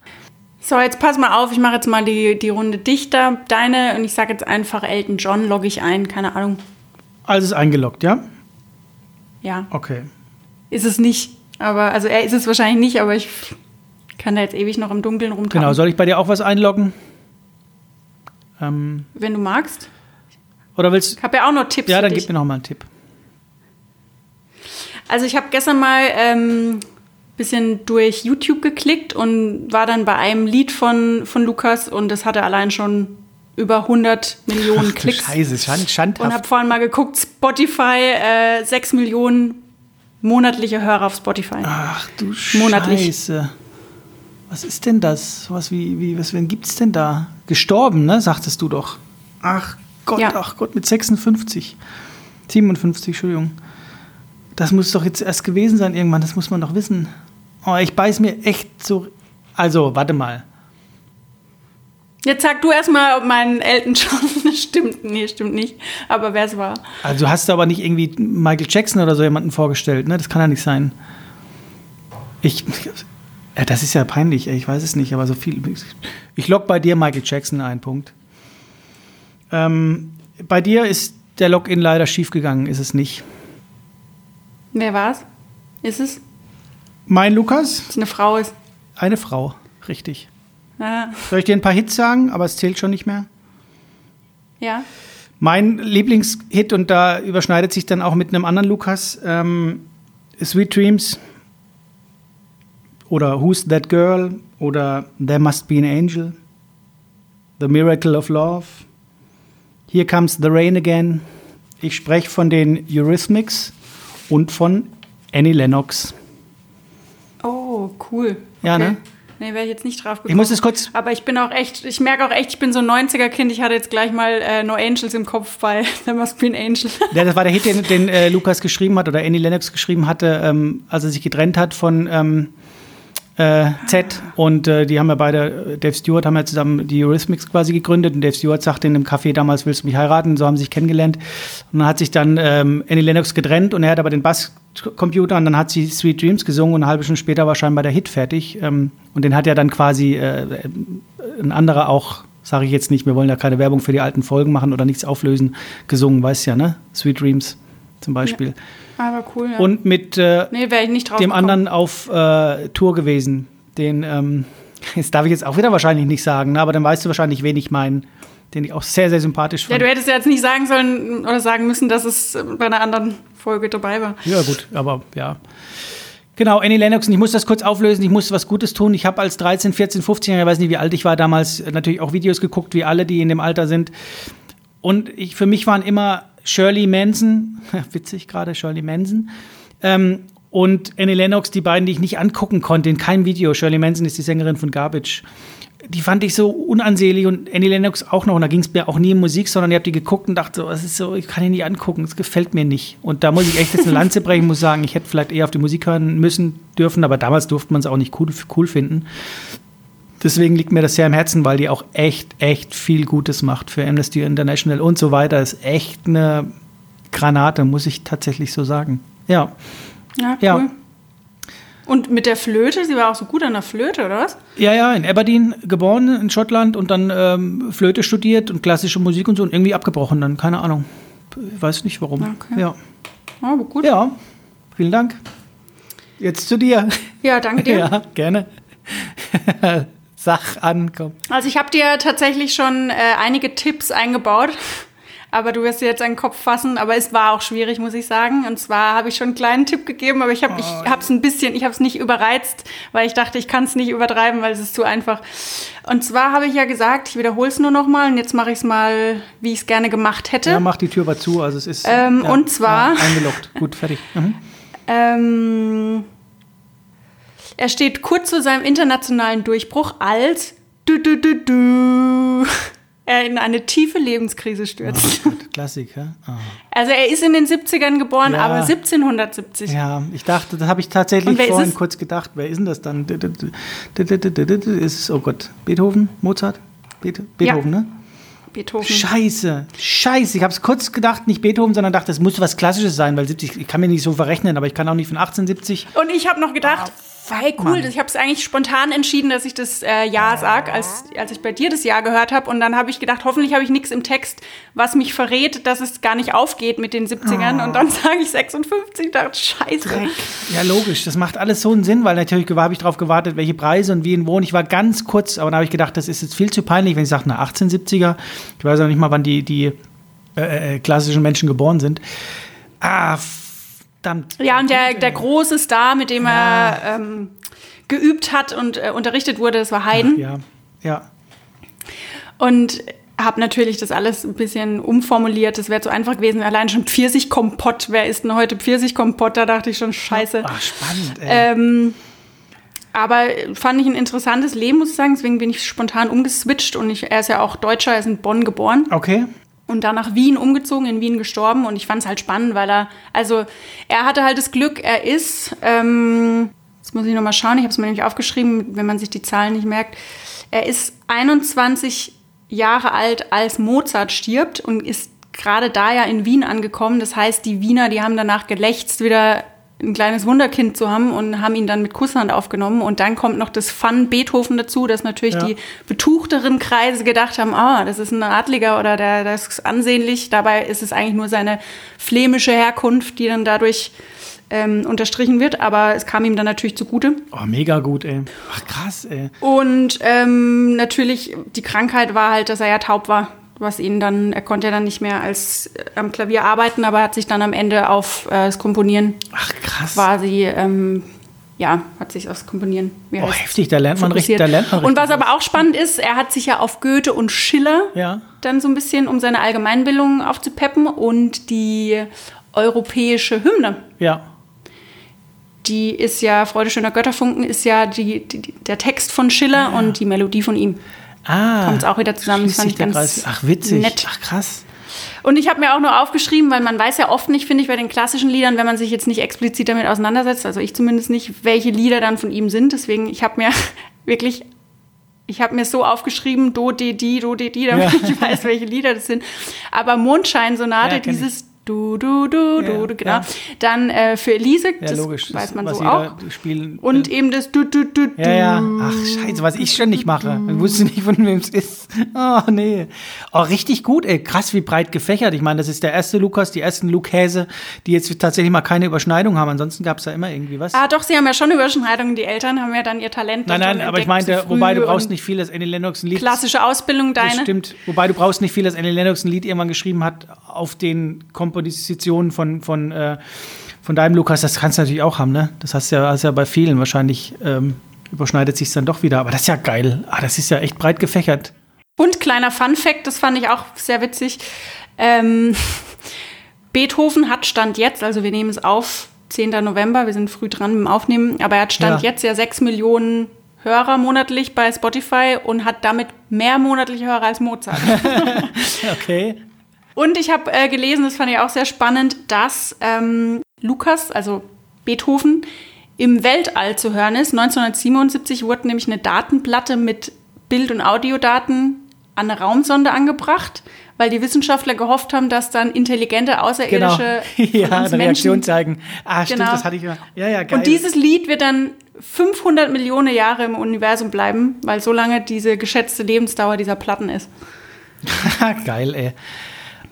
So, jetzt pass mal auf, ich mache jetzt mal die, die Runde dichter. Deine, und ich sage jetzt einfach Elton John, logge ich ein, keine Ahnung. Also ist eingeloggt, ja? Ja, Okay. ist es nicht. Aber, also er ist es wahrscheinlich nicht, aber ich kann da jetzt ewig noch im Dunkeln rumtappen. Genau, soll ich bei dir auch was einloggen? Ähm, Wenn du magst. oder willst Ich habe ja auch noch Tipps Ja, dann gib mir noch mal einen Tipp. Also ich habe gestern mal ähm, bisschen durch YouTube geklickt und war dann bei einem Lied von, von Lukas und das hatte allein schon über 100 Millionen Ach, Klicks. Scheiße, schand, Und schandhaft. habe vorhin mal geguckt, Spotify, äh, 6 Millionen monatliche Hörer auf Spotify. Ach du Monatlich. Scheiße. Was ist denn das? Was wie, wie was wen gibt's denn da? Gestorben, ne? Sagtest du doch. Ach Gott, Ja. ach Gott, mit 56. 57, Entschuldigung. Das muss doch jetzt erst gewesen sein irgendwann, das muss man doch wissen. Oh, ich beiß mir echt so. Also, warte mal. Jetzt sag du erstmal, ob mein Elton John stimmt. Nee, stimmt nicht. Aber wer es war. Also, du hast aber nicht irgendwie Michael Jackson oder so jemanden vorgestellt, ne? Das kann ja nicht sein. Ich. Ja, das ist ja peinlich, ey, ich weiß es nicht, aber so viel. Ich log bei dir Michael Jackson ein, Punkt. Ähm, bei dir ist der Login leider schiefgegangen, ist es nicht. Wer war's? Ist es? Mein Lukas, Dass eine Frau ist. eine Frau, richtig. Ja. Soll ich dir ein paar Hits sagen, aber es zählt schon nicht mehr? ja. Mein Lieblingshit, und da überschneidet sich dann auch mit einem anderen Lukas, ähm, Sweet Dreams oder Who's That Girl oder There Must Be an Angel, The Miracle of Love, Here Comes the Rain Again. Ich spreche von den Eurythmics und von Annie Lennox. Cool. Ja, ne? Nee, wäre ich jetzt nicht drauf gekommen. Ich muss es kurz- Aber ich bin auch echt, ich merke auch echt, ich bin so ein 90er-Kind. Ich hatte jetzt gleich mal äh, No Angels im Kopf bei There Must Be an Angel. Ja, das war der Hit, den, den äh, Lukas geschrieben hat oder Annie Lennox geschrieben hatte, ähm, als er sich getrennt hat von ähm, äh, Z. Und äh, die haben ja beide, äh, Dave Stewart, haben ja zusammen die Eurythmics quasi gegründet. Und Dave Stewart sagte in einem Café damals, willst du mich heiraten? So haben sie sich kennengelernt. Und dann hat sich dann ähm, Annie Lennox getrennt und er hat aber den Basscomputer und dann hat sie Sweet Dreams gesungen und eine halbe Stunde später war scheinbar der Hit fertig. Ähm, und den hat ja dann quasi äh, ein anderer auch, sage ich jetzt nicht, wir wollen ja keine Werbung für die alten Folgen machen oder nichts auflösen, gesungen, weißt ja, ne? Sweet Dreams zum Beispiel. Aber cool, ja. Und mit äh, nee, dem gekommen. anderen auf äh, Tour gewesen, den, ähm, Das darf ich jetzt auch wieder wahrscheinlich nicht sagen, ne? aber dann weißt du wahrscheinlich, wen ich meine, den ich auch sehr, sehr sympathisch Ja, fand. du hättest ja jetzt nicht sagen sollen oder sagen müssen, dass es bei einer anderen Folge dabei war. Ja, gut, aber ja. Genau, Annie Lennox, ich muss das kurz auflösen, ich musste was Gutes tun. Ich habe als 13, 14, 15 Jahre, ich weiß nicht, wie alt ich war damals, natürlich auch Videos geguckt, wie alle, die in dem Alter sind. Und ich, für mich waren immer Shirley Manson, witzig gerade, Shirley Manson, ähm, und Annie Lennox, die beiden, die ich nicht angucken konnte in keinem Video. Shirley Manson ist die Sängerin von Garbage. Die fand ich so unansehlich und Annie Lennox auch noch. Und da ging es mir auch nie um Musik, sondern ich habe die geguckt und dachte so, das ist so, ich kann die nicht angucken, das gefällt mir nicht. Und da muss ich echt jetzt eine Lanze brechen, muss sagen, ich hätte vielleicht eher auf die Musik hören müssen dürfen, aber damals durfte man es auch nicht cool, cool finden. Deswegen liegt mir das sehr am Herzen, weil die auch echt, echt viel Gutes macht für Amnesty International und so weiter. Ist echt eine Granate, muss ich tatsächlich so sagen. Ja. Ja, cool. Ja. Und mit der Flöte, sie war auch so gut an der Flöte, oder was? Ja, ja, in Aberdeen geboren, in Schottland und dann ähm, Flöte studiert und klassische Musik und so und irgendwie abgebrochen dann, keine Ahnung. Ich weiß nicht warum. Okay. Ja. Oh, aber gut. ja, vielen Dank. Jetzt zu dir. Ja, danke dir. Ja, gerne. Sach an, komm. Also ich habe dir tatsächlich schon äh, einige Tipps eingebaut, aber du wirst dir jetzt einen Kopf fassen. Aber es war auch schwierig, muss ich sagen. Und zwar habe ich schon einen kleinen Tipp gegeben, aber ich habe ich habe es ein bisschen, ich habe es nicht überreizt, weil ich dachte, ich kann es nicht übertreiben, weil es ist zu einfach. Und zwar habe ich ja gesagt, ich wiederhole es nur noch mal und jetzt mache ich es mal, wie ich es gerne gemacht hätte. Ja, mach die Tür mal zu, also es ist. Ähm, ja, und zwar- Ja, eingeloggt. Gut, fertig. Mhm. Ähm, er steht kurz vor seinem internationalen Durchbruch als du, du, du, du, er in eine tiefe Lebenskrise stürzt. Gut, Klassik, ja? Ah. Also er ist in den 70ern geboren, Ja. aber 1770. Ja, ich dachte, das habe ich tatsächlich vorhin kurz gedacht. Wer ist denn das dann? Ist oh Gott, Beethoven? Mozart? Beetho- Beethoven, ne? Beethoven. Scheiße, scheiße. Ich habe es kurz gedacht, nicht Beethoven, sondern dachte, es muss was Klassisches sein, weil 70, ich kann mir nicht so verrechnen, aber ich kann auch nicht von 1870. Und ich habe noch gedacht, hey cool, Mann. ich habe es eigentlich spontan entschieden, dass ich das äh, Jahr sag, als, als ich bei dir das Jahr gehört habe. Und dann habe ich gedacht, hoffentlich habe ich nichts im Text, was mich verrät, dass es gar nicht aufgeht mit den 70ern. Und dann sage ich 56, ich dachte, scheiße. Ja, logisch. Das macht alles so einen Sinn, weil natürlich habe ich darauf gewartet, welche Preise und wie und wo. Und ich war ganz kurz, aber dann habe ich gedacht, das ist jetzt viel zu peinlich, wenn ich sage, na, 1870er. Ich weiß auch nicht mal, wann die, die äh, äh, klassischen Menschen geboren sind. Ah, verdammt. Ja, und der, der große Star, mit dem er ähm, geübt hat und äh, unterrichtet wurde, das war Haydn. Ja, ja. Und habe natürlich das alles ein bisschen umformuliert. Das wäre zu einfach gewesen. Allein schon Pfirsichkompott. Wer ist denn heute Pfirsichkompott? Da dachte ich schon, scheiße. Ach, spannend, ey. Ähm, aber fand ich ein interessantes Leben, muss ich sagen. Deswegen bin ich spontan umgeswitcht. Und ich, er ist ja auch Deutscher, er ist in Bonn geboren. Okay. Und dann nach Wien umgezogen, in Wien gestorben. Und ich fand es halt spannend, weil er, also er hatte halt das Glück, er ist, ähm, jetzt muss ich nochmal schauen, ich habe es mir nämlich aufgeschrieben, wenn man sich die Zahlen nicht merkt. Er ist 21 Jahre alt, als Mozart stirbt und ist gerade da ja in Wien angekommen. Das heißt, die Wiener, die haben danach gelächzt, wieder ein kleines Wunderkind zu haben und haben ihn dann mit Kusshand aufgenommen. Und dann kommt noch das Fun Beethoven dazu, dass natürlich Ja. die betuchteren Kreise gedacht haben, ah, das ist ein Adliger oder der, der ist ansehnlich. Dabei ist es eigentlich nur seine flämische Herkunft, die dann dadurch ähm, unterstrichen wird. Aber es kam ihm dann natürlich zugute. Oh, mega gut, ey. Ach, krass, ey. Und ähm, natürlich, die Krankheit war halt, dass er ja taub war. Was ihn dann, er konnte ja dann nicht mehr als äh, am Klavier arbeiten, aber hat sich dann am Ende auf äh, das Komponieren Ach, krass. quasi, ähm, ja, hat sich aufs Komponieren. Oh, heißt's? heftig, da lernt man richtig, da lernt man Und was richtig aber auch spannend ist, er hat sich ja auf Goethe und Schiller Ja. dann so ein bisschen, um seine Allgemeinbildung aufzupeppen und die europäische Hymne. Ja. Die ist ja, Freude schöner Götterfunken, ist ja die, die, der Text von Schiller und die Melodie von ihm. Ah. Kommt's auch wieder zusammen. Das fand ich ganz Kreis. Ach, witzig. nett. Ach, krass. Und ich habe mir auch nur aufgeschrieben, weil man weiß ja oft nicht, finde ich, bei den klassischen Liedern, wenn man sich jetzt nicht explizit damit auseinandersetzt, also ich zumindest nicht, welche Lieder dann von ihm sind. Deswegen, ich habe mir wirklich, ich habe mir so aufgeschrieben, do, de, di, do, de, di, damit Ja. ich weiß, welche Lieder das sind. Aber Mondscheinsonate, Ja, dieses Du, du, du, du, du, genau. Dann äh, für Elise, Ja, das logisch. weiß man was so auch. Spielen, Und eben das du, du, du, du. Ja, ja. Ach, scheiße, was ich ständig mache. Ich wusste nicht, von wem es ist. Oh, nee. Oh, richtig gut, ey. Krass, wie breit gefächert. Ich meine, das ist der erste Lukas, die ersten Lukäse, die jetzt tatsächlich mal keine Überschneidung haben. Ansonsten gab es da immer irgendwie was. Ah, doch, sie haben ja schon Überschneidungen. Die Eltern haben ja dann ihr Talent. nein, nein, aber ich meinte, wobei du brauchst nicht viel, dass Annie Lennox ein Lied. Klassische Ausbildung, Das deine. stimmt. Wobei du brauchst nicht viel, dass Annie Lennox ein Lied irgendwann geschrieben hat auf den Kompositionen von, von, äh, von deinem Lukas. Das kannst du natürlich auch haben, ne? Das hast du ja, hast ja bei vielen wahrscheinlich. Ähm, überschneidet sich dann doch wieder. Aber das ist ja geil. Ah, das ist ja echt breit gefächert. Und kleiner Fun Fact, das fand ich auch sehr witzig. Ähm, Beethoven hat Stand jetzt, also wir nehmen es auf, 10. November, wir sind früh dran mit dem Aufnehmen, aber er hat Stand Ja. jetzt ja 6 Millionen Hörer monatlich bei Spotify und hat damit mehr monatliche Hörer als Mozart. Okay. Und ich habe äh, gelesen, das fand ich auch sehr spannend, dass ähm, Lukas, also Beethoven, im Weltall zu hören ist. 1977 wurde nämlich eine Datenplatte mit Bild- und Audiodaten an eine Raumsonde angebracht, weil die Wissenschaftler gehofft haben, dass dann intelligente Genau. Außerirdische ja, von uns eine Reaktion Menschen zeigen. Ah, stimmt, Genau. das hatte ich ja. Ja, ja, geil. und dieses Lied wird dann 500 Millionen Jahre im Universum bleiben, weil so lange diese geschätzte Lebensdauer dieser Platten ist. geil, ey.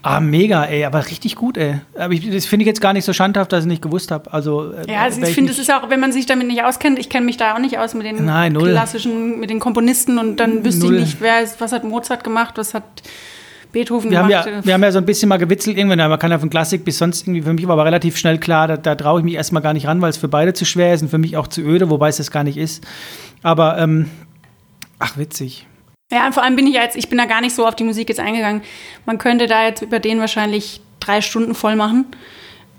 Ah, mega, ey, aber richtig gut, ey. Aber ich, das finde ich jetzt gar nicht so schandhaft, dass ich nicht gewusst habe. Also, äh, Ja, also ich finde, es ist auch, wenn man sich damit nicht auskennt, ich kenne mich da auch nicht aus mit den Nein, klassischen, mit den Komponisten und dann wüsste Null. ich nicht, wer ist, was hat Mozart gemacht, was hat Beethoven Wir haben, gemacht. ja, wir haben ja so ein bisschen mal gewitzelt irgendwann, man kann ja von Klassik bis sonst irgendwie, für mich war aber relativ schnell klar, da, da traue ich mich erstmal gar nicht ran, weil es für beide zu schwer ist und für mich auch zu öde, wobei es das gar nicht ist. Aber, ähm, ach, witzig. Ja, und vor allem bin ich jetzt, ich bin da gar nicht so auf die Musik jetzt eingegangen. Man könnte da jetzt über den wahrscheinlich drei Stunden voll machen.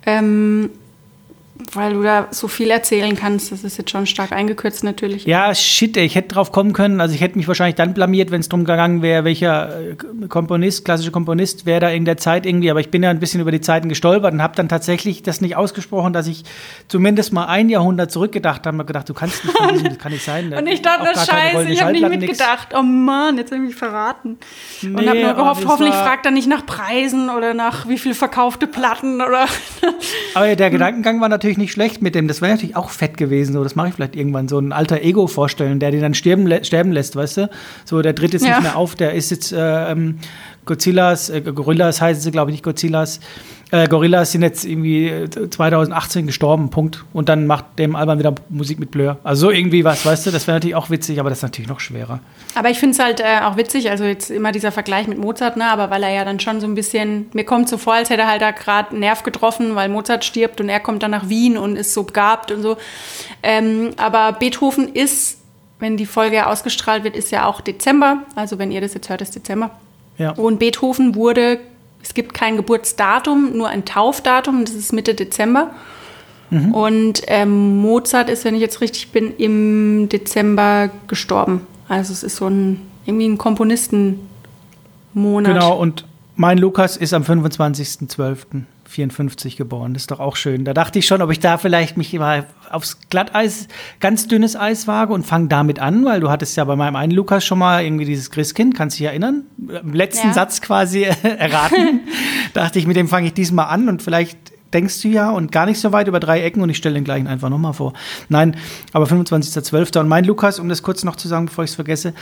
Ähm, weil du da so viel erzählen kannst. Das ist jetzt schon stark eingekürzt natürlich. Ja, shit, ey, ich hätte drauf kommen können. Also ich hätte mich wahrscheinlich dann blamiert, wenn es drum gegangen wäre, welcher äh, Komponist, klassischer Komponist wäre da in der Zeit irgendwie. Aber ich bin ja ein bisschen über die Zeiten gestolpert und habe dann tatsächlich das nicht ausgesprochen, dass ich zumindest mal ein Jahrhundert zurückgedacht habe. Und gedacht, du kannst nicht von diesem, das kann nicht sein. Und ich dachte, das Scheiße, ich habe nicht Schallplatte, nix. mitgedacht. Oh Mann, jetzt habe ich mich verraten. und Nee, habe nur gehofft, das hoffentlich fragt er nicht nach Preisen oder nach wie viel verkaufte Platten oder. Aber der Gedankengang war natürlich nicht schlecht mit dem. Das wäre natürlich auch fett gewesen. So, das mache ich vielleicht irgendwann. So ein alter Ego vorstellen, der den dann sterben, lä- sterben lässt, weißt du? So, der tritt jetzt Ja. nicht mehr auf. Der ist jetzt äh, ähm, Godzillas, äh, Gorillas heißen sie, glaube ich, nicht Godzillas. Äh, Gorillas sind jetzt irgendwie äh, 2018 gestorben, Punkt. Und dann macht dem Alban wieder Musik mit Blur. Also so irgendwie was, weißt du? Das wäre natürlich auch witzig, aber das ist natürlich noch schwerer. Aber ich finde es halt äh, auch witzig, also jetzt immer dieser Vergleich mit Mozart, ne? aber weil er ja dann schon so ein bisschen, mir kommt so vor, als hätte er halt da gerade einen Nerv getroffen, weil Mozart stirbt und er kommt dann nach Wien und ist so begabt und so. Ähm, aber Beethoven ist, wenn die Folge ja ausgestrahlt wird, ist ja auch Dezember, also wenn ihr das jetzt hört, ist Dezember. Ja. Und Beethoven wurde, es gibt kein Geburtsdatum, nur ein Taufdatum, das ist Mitte Dezember. Und ähm, Mozart ist, wenn ich jetzt richtig bin, im Dezember gestorben. Also es ist so ein irgendwie ein Komponistenmonat. Genau, und mein Lukas ist am 25.12.54 geboren. Das ist doch auch schön. Da dachte ich schon, ob ich da vielleicht mich mal aufs Glatteis, ganz dünnes Eis wage und fange damit an, weil du hattest ja bei meinem einen Lukas schon mal irgendwie dieses Christkind, kannst du dich erinnern? Im letzten Ja. Satz quasi erraten. dachte ich, mit dem fange ich diesmal an und vielleicht denkst du ja und gar nicht so weit über drei Ecken und ich stelle den gleichen einfach nochmal vor. Nein, aber 25.12. Und mein Lukas, um das kurz noch zu sagen, bevor ich es vergesse,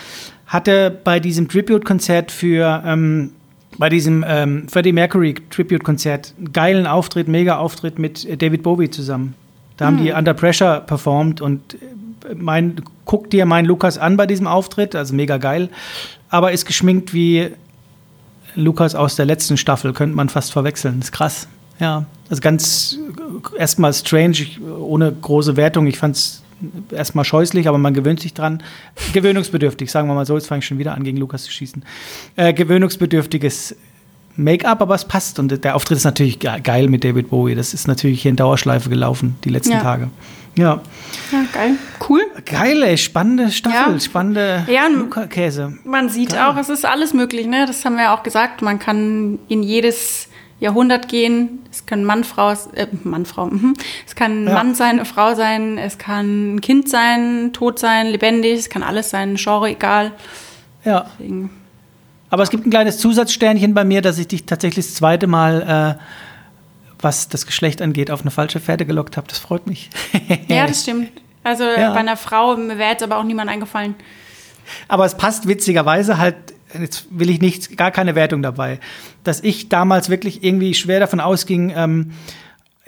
hatte bei diesem Tribute-Konzert für, ähm, bei diesem ähm, Freddie Mercury Tribute-Konzert einen geilen Auftritt, mega Auftritt mit äh, David Bowie zusammen. Da haben die Under Pressure performt und äh, mein, guck dir meinen Lukas an bei diesem Auftritt, also mega geil, aber ist geschminkt wie Lukas aus der letzten Staffel, könnte man fast verwechseln. ist krass. Ja, also ganz äh, erstmal strange, ohne große Wertung. Ich fand es erstmal scheußlich, aber man gewöhnt sich dran. Gewöhnungsbedürftig, sagen wir mal so. Jetzt fange ich schon wieder an, gegen Lukas zu schießen. Äh, gewöhnungsbedürftiges Make-up, aber es passt. Und der Auftritt ist natürlich ge- geil mit David Bowie. Das ist natürlich hier in Dauerschleife gelaufen, die letzten Ja. Tage. Ja, Ja, geil. Cool. geil, ey. Spannende Staffel, Ja. spannende Ja, und- Luca-Käse. Man sieht Geil. auch, es ist alles möglich, ne? Das haben wir ja auch gesagt. Man kann in jedes Jahrhundert gehen. Es kann Mann, Frau, äh, Mann, Frau, mhm. Es kann ein Ja. Mann sein, eine Frau sein, es kann ein Kind sein, tot sein, lebendig, es kann alles sein, Genre egal. Ja. Deswegen. Aber es gibt ein kleines Zusatzsternchen bei mir, dass ich dich tatsächlich das zweite Mal was das Geschlecht angeht, auf eine falsche Fährte gelockt habe. Das freut mich. Ja, das stimmt. Also Ja. bei einer Frau, mir wäre jetzt aber auch niemand eingefallen. Aber es passt witzigerweise halt, jetzt will ich nicht, gar keine Wertung dabei, dass ich damals wirklich irgendwie schwer davon ausging, ähm,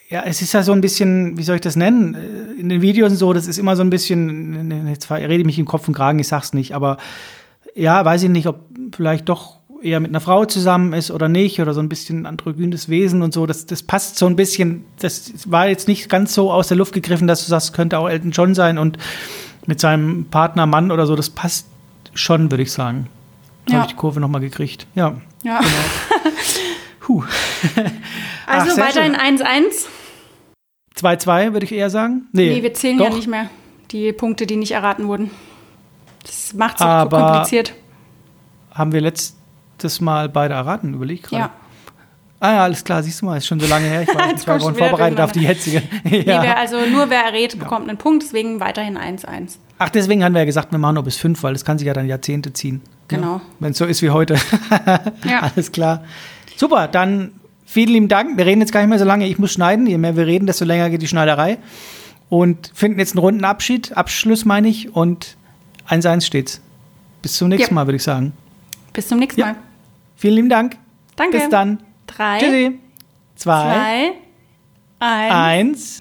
ja, es ist ja so ein bisschen, wie soll ich das nennen? In den Videos und so, das ist immer so ein bisschen, jetzt rede ich mich im Kopf und Kragen, ich sag's nicht, aber ja, weiß ich nicht, ob vielleicht doch eher mit einer Frau zusammen ist oder nicht oder so ein bisschen androgynes Wesen und so. Das, das passt so ein bisschen. Das war jetzt nicht ganz so aus der Luft gegriffen, dass du sagst, könnte auch Elton John sein und mit seinem Partner Mann oder so. Das passt schon, würde ich sagen. Ja. habe ich die Kurve nochmal gekriegt. Ja. Ja. Puh. Ach, Also sehr weiterhin schön. 1-1. 2-2 würde ich eher sagen. Nee, wir zählen doch. ja nicht mehr die Punkte, die nicht erraten wurden. Das macht es so kompliziert. Haben wir letztes Mal beide erraten, überlegt gerade. Ja. Ah ja, alles klar, siehst du mal, ist schon so lange her. Ich war du Wochen wieder vorbereitet auf die jetzige. Nee, wer, ja. also nur wer errät, bekommt einen Punkt, deswegen weiterhin 1-1. Ach, deswegen haben wir ja gesagt, wir machen nur bis fünf, weil das kann sich ja dann Jahrzehnte ziehen. Genau. Wenn es so ist wie heute. Ja. Alles klar. Super, dann vielen lieben Dank. Wir reden jetzt gar nicht mehr so lange. Ich muss schneiden. Je mehr wir reden, desto länger geht die Schneiderei. Und finden jetzt einen runden Abschied, Abschluss meine ich. Und 1-1 steht's. Bis zum nächsten Ja. Mal, würde ich sagen. Bis zum nächsten Ja. Mal. Vielen lieben Dank. Danke. Bis dann. Drei, Tschüssi. Zwei, zwei, eins. eins.